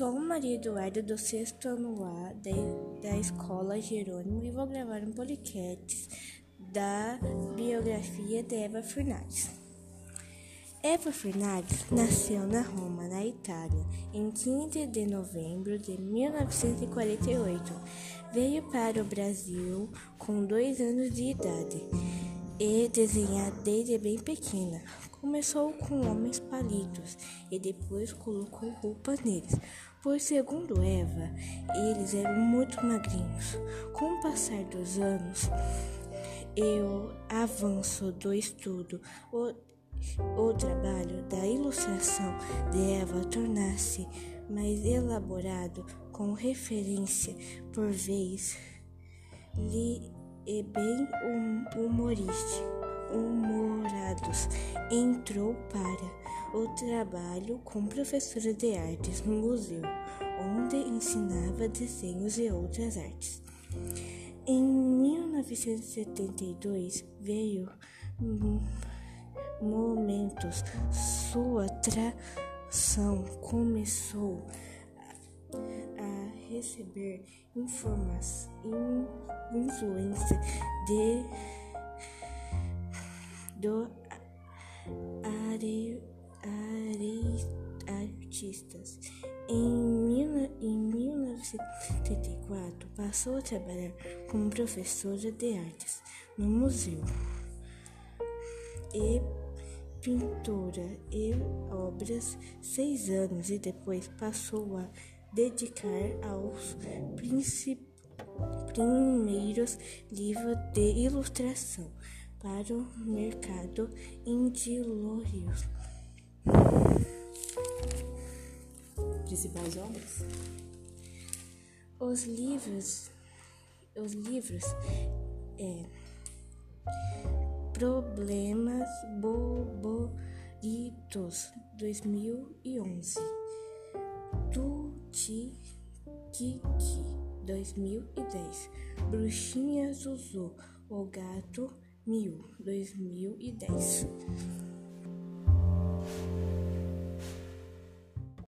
Sou Maria Eduarda do sexto ano A da, Escola Jerônimo e vou gravar um podcast da biografia de Eva Fernandes. Eva Fernandes nasceu na Roma, na Itália, em 15 de novembro de 1948. Veio para o Brasil com dois anos de idade e desenhar desde bem pequena. Começou com homens palitos e depois colocou roupa neles, pois, segundo Eva, eles eram muito magrinhos. Com o passar dos anos e o avanço do estudo, o, o trabalho da ilustração de Eva tornasse mais elaborado com referência por vez e bem hum, humorados, entrou para o trabalho com professora de artes no museu, onde ensinava desenhos e outras artes. Em 1972 veio momentos. Sua tração começou receber informação, influência de do are, are, artistas. Em, em 1974 passou a trabalhar como professora de artes no museu e pintura e obras seis anos e depois passou a dedicar aos primeiros livros de ilustração para o mercado indilórios. Principais obras? Os livros, os livros é Problemas Boboritos 2011 Kiki 2010 Bruxinha Zuzu O Gato Mil 2010